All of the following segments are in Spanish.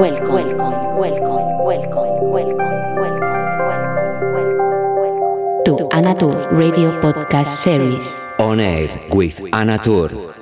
welcome, welcome, welcome, welcome, welcome, welcome, welcome, to Anatur Radio Podcast Series. On air with Anatur.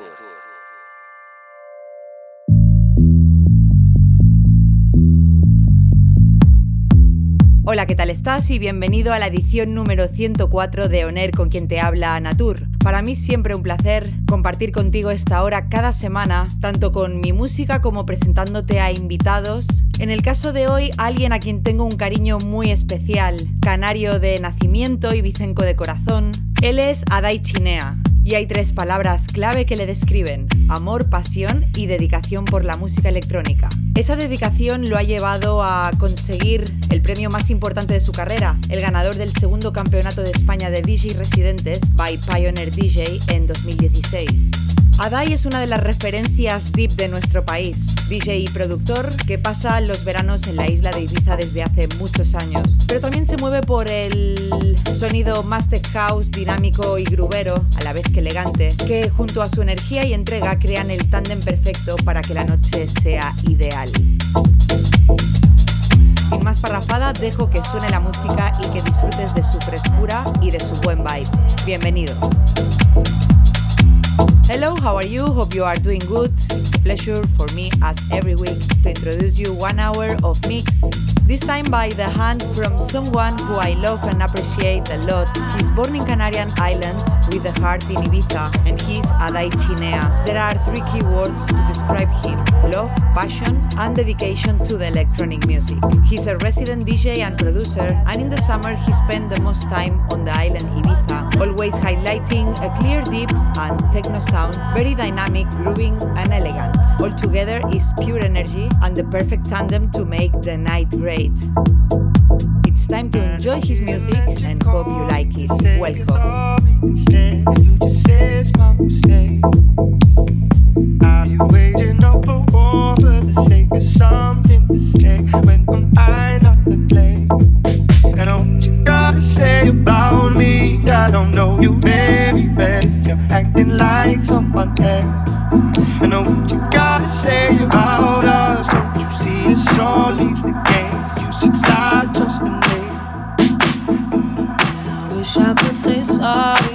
Hola, ¿qué tal estás? Y bienvenido a la edición número 104 de Oner con quien te habla Natur. Para mí siempre un placer compartir contigo esta hora cada semana, tanto con mi música como presentándote a invitados. En el caso de hoy, alguien a quien tengo un cariño muy especial, canario de nacimiento y vicenco de corazón. Él es Adai Chinea, y hay tres palabras clave que le describen, amor, pasión y dedicación por la música electrónica. Esa dedicación lo ha llevado a conseguir el premio más importante de su carrera, el ganador del segundo campeonato de España de DJ Residentes by Pioneer DJ en 2016. Adai es una de las referencias deep de nuestro país, DJ y productor que pasa los veranos en la isla de Ibiza desde hace muchos años, pero también se mueve por el sonido más tech house, dinámico y grubero, a la vez que elegante, que junto a su energía y entrega crean el tándem perfecto para que la noche sea ideal. Sin más parrafada, dejo que suene la música y que disfrutes de su frescura y de su buen vibe. Bienvenido. Hello, how are you? Hope you are doing good. It's a pleasure for me, as every week, to introduce you one hour of mix. This time by the hand from someone who I love and appreciate a lot. He's born in Canarian Islands with a heart in Ibiza, and he's Adai Chinea. There are three key words to describe him love, passion, and dedication to the electronic music. He's a resident DJ and producer, and in the summer he spent the most time on the island Ibiza, always highlighting a clear, deep, and techno sound, very dynamic, grooving, and elegant. All together is pure energy and the perfect tandem to make the night great. It's time to enjoy his music and hope you like it. Welcome. Are you waging up a war for the sake of something to say when am not? Gotta say about me? I don't know you very well you're acting like someone else. And what you gotta say about us? Don't you see this all leads the game? You should start trusting me. I wish I could say sorry,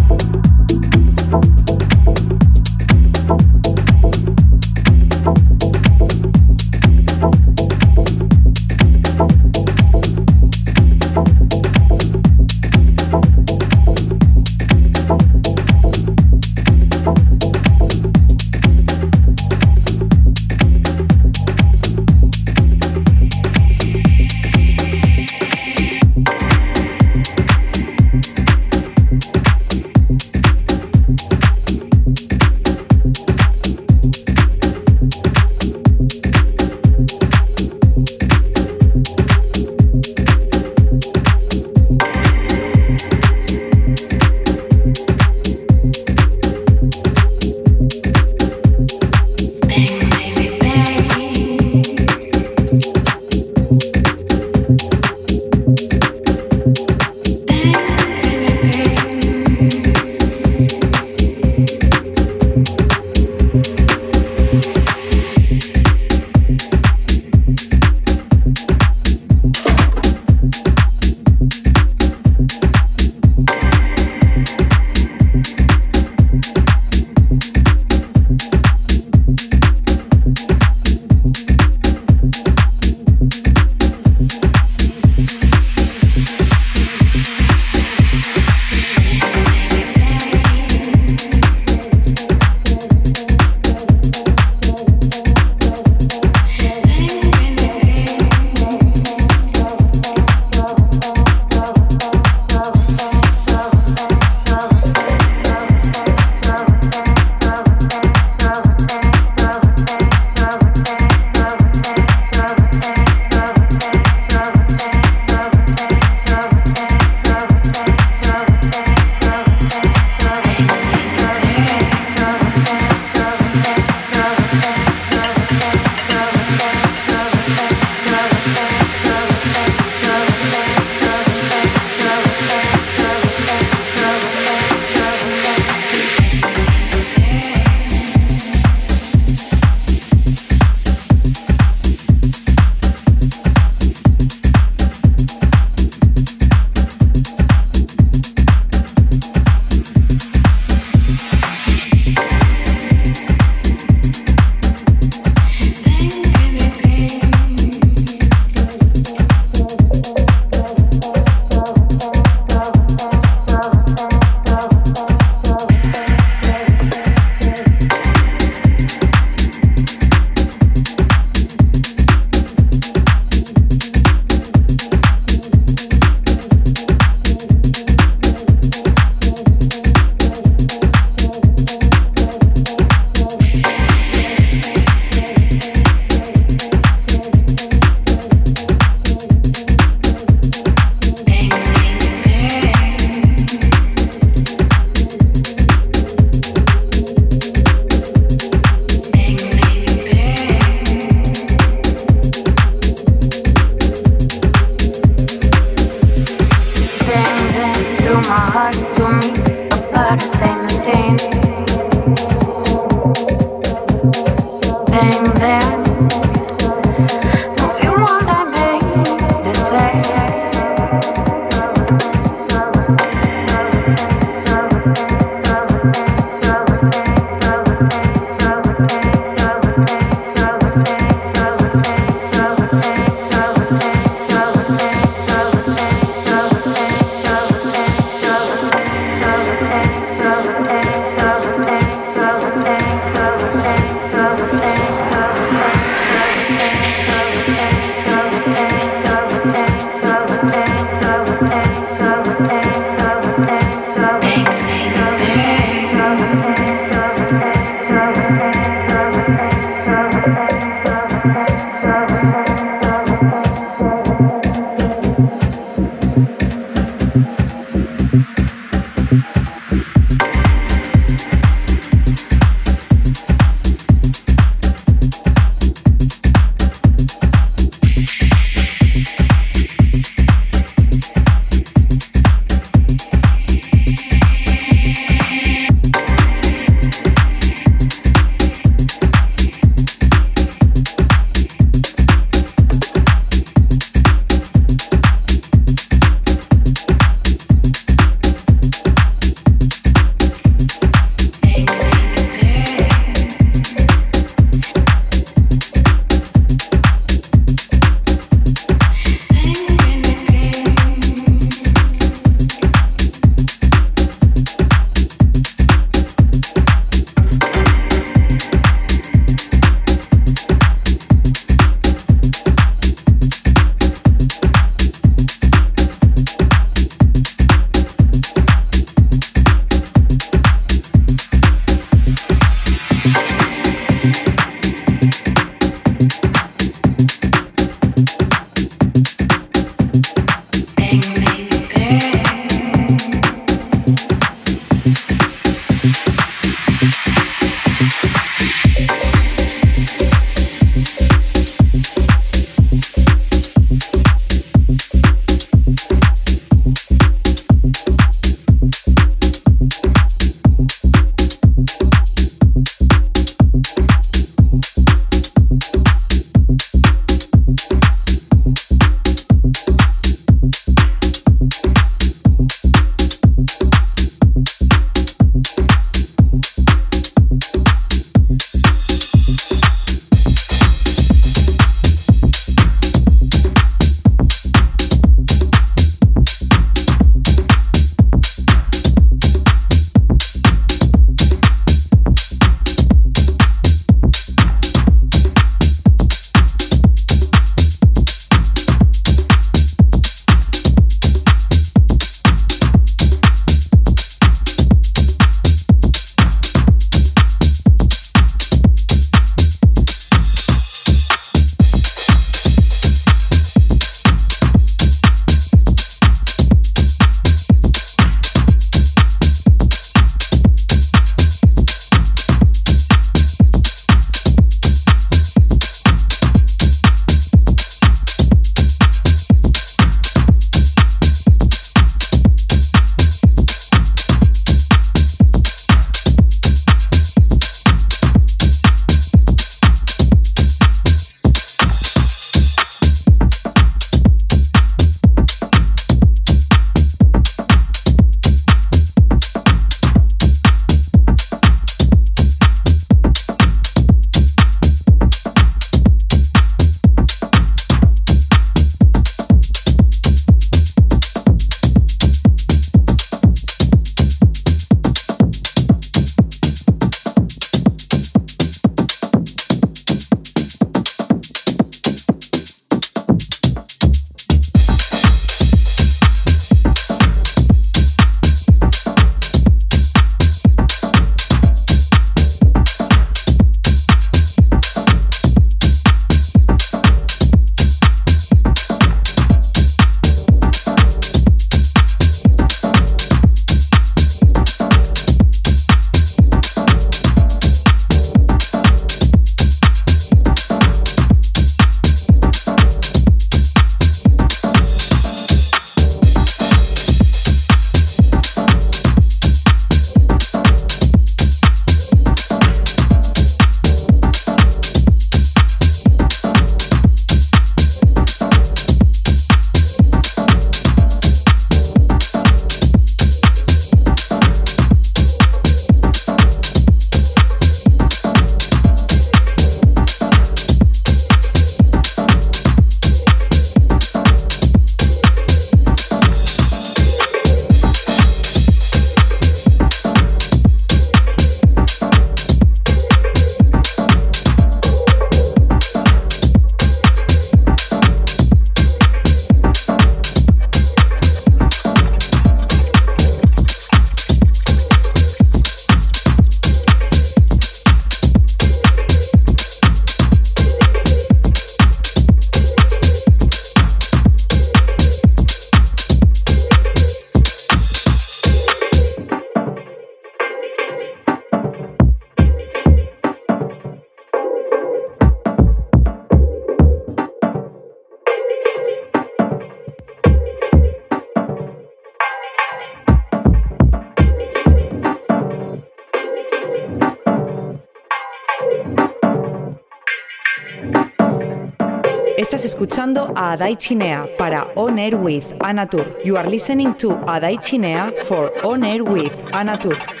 a Adai Chinea para On Air with Anatur. You are listening to Adai Chinea for On Air with Anatur.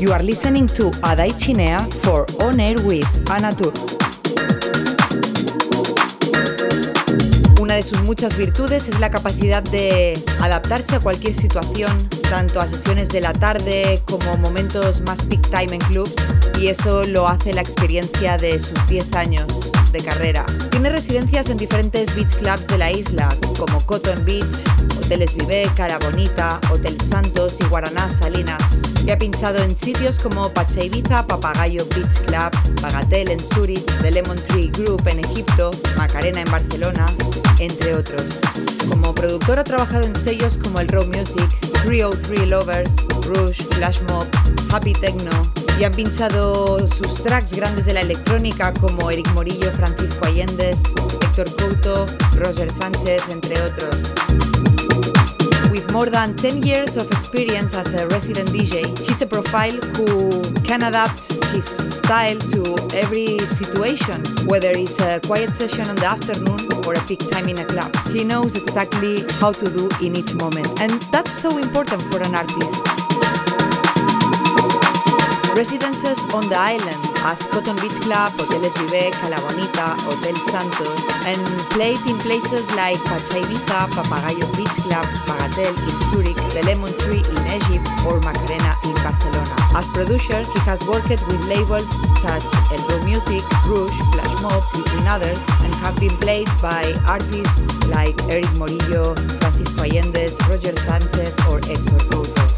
You are listening to Adai Chinea for On Air with Anatur. Una de sus muchas virtudes es la capacidad de adaptarse a cualquier situación, tanto a sesiones de la tarde como momentos más peak time en clubs, y eso lo hace la experiencia de sus 10 años de carrera. Tiene residencias en diferentes beach clubs de la isla, como Cotton Beach, Hoteles Vive, Cara Bonita, Hotel Santos y Guaraná Salinas. Y ha pinchado en sitios como Pacha Ibiza, Papagayo Beach Club, Bagatel en Zurich, The Lemon Tree Group en Egipto, Macarena en Barcelona, entre otros. Como productor ha trabajado en sellos como el Raw Music, 303 Lovers, Rouge, Flash Mob, Happy Techno y han pinchado sus tracks grandes de la electrónica como Eric Morillo, Francisco Allende, Héctor Couto, Roger Sánchez, entre otros. With more than 10 years of experience as a resident DJ, he's a profile who can adapt his style to every situation, whether it's a quiet session on the afternoon or a peak time in a club. He knows exactly how to do in each moment, and that's so important for an artist. Residences on the island as Cotton Beach Club, Hoteles Vive, Cala Bonita, Hotel Santos, and played in places like Pacha Papagayo Beach Club, Bagatelle in Zurich, The Lemon Tree in Egypt, or Macarena in Barcelona. As producer, he has worked with labels such as Raw Music, Rouge, Flash Mob, between others, and have been played by artists like Eric Morillo, Francisco Allende, Roger Sanchez, or Héctor Couto.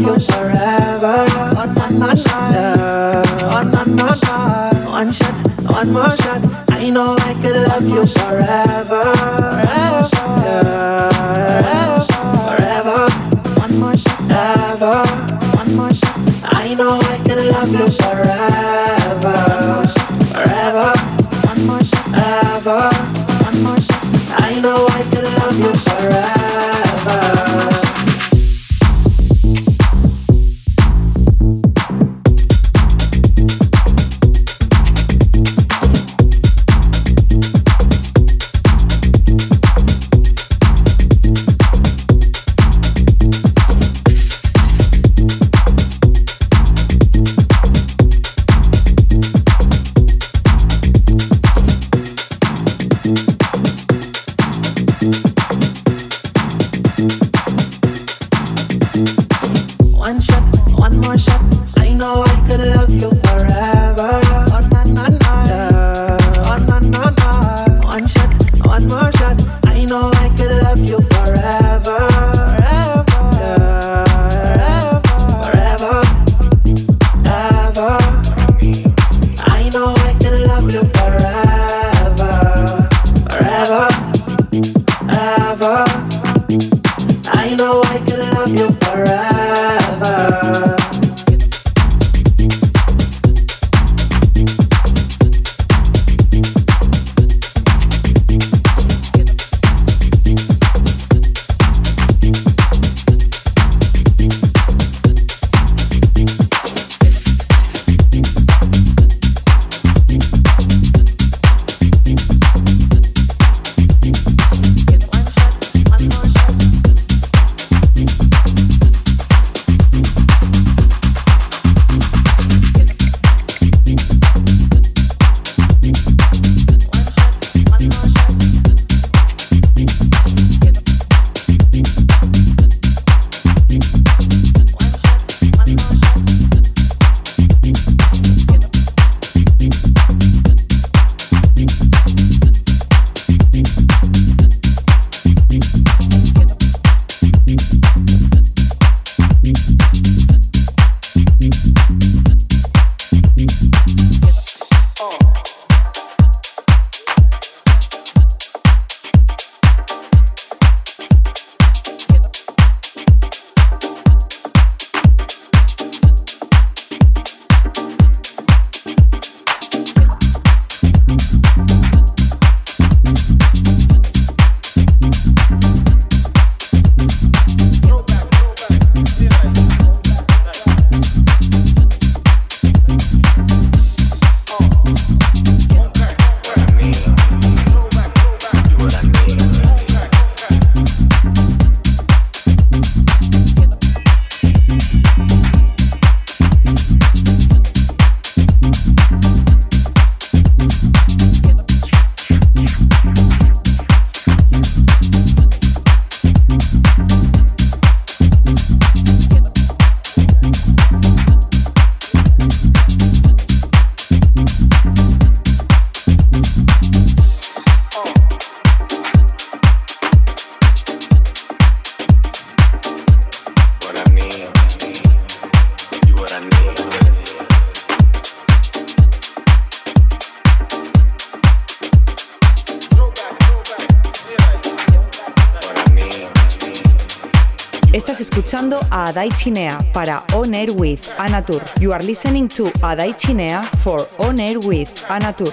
You forever. Na, na, na, yeah. oh, na, na, na. One shot, one more shot. I know I could love you forever. Forever, yeah. forever. One more shot, ever. One more shot. I know I could love you forever. Forever. One more shot, ever. One more shot. I know I could love you forever. Estás escuchando a Adai Chinea para On Air with Anatur. You are listening to Adai Chinea for On Air with Anatur.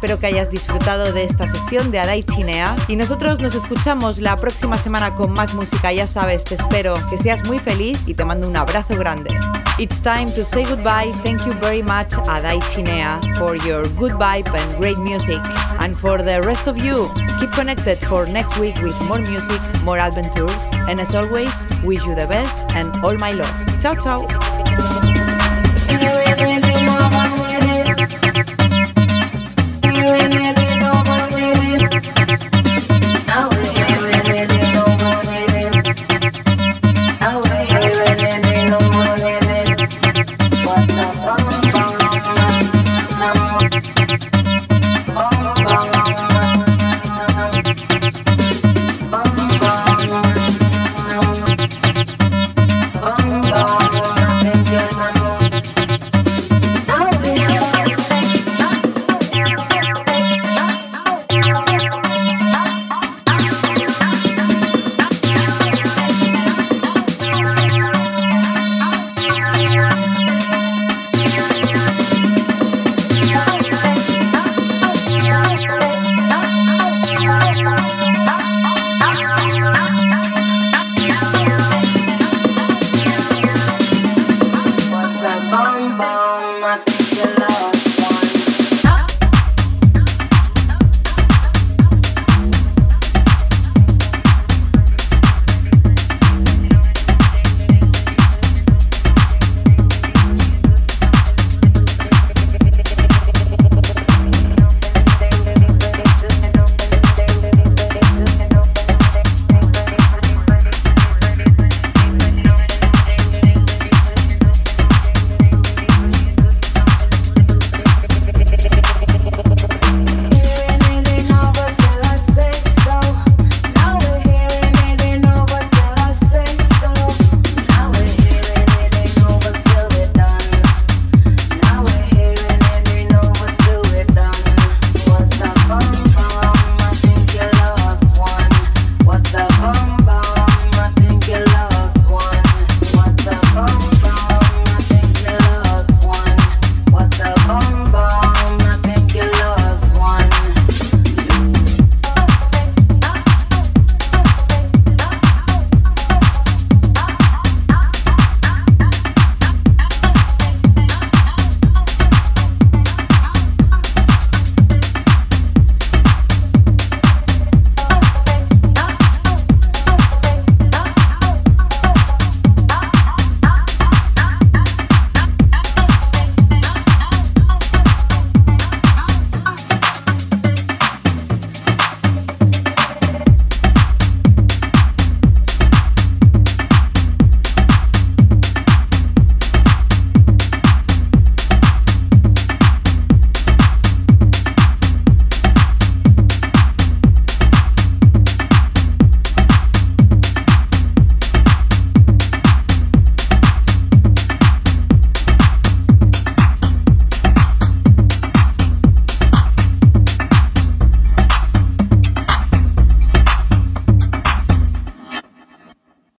Espero que hayas disfrutado de esta sesión de Adai Chinea y nosotros nos escuchamos la próxima semana con más música, ya sabes, te espero que seas muy feliz y te mando un abrazo grande. It's time to say goodbye. Thank you very much, Adai Chinea, for your good vibe and great music. And for the rest of you, keep connected for next week with more music, more adventures, and as always, wish you the best and all my love. Ciao, ciao.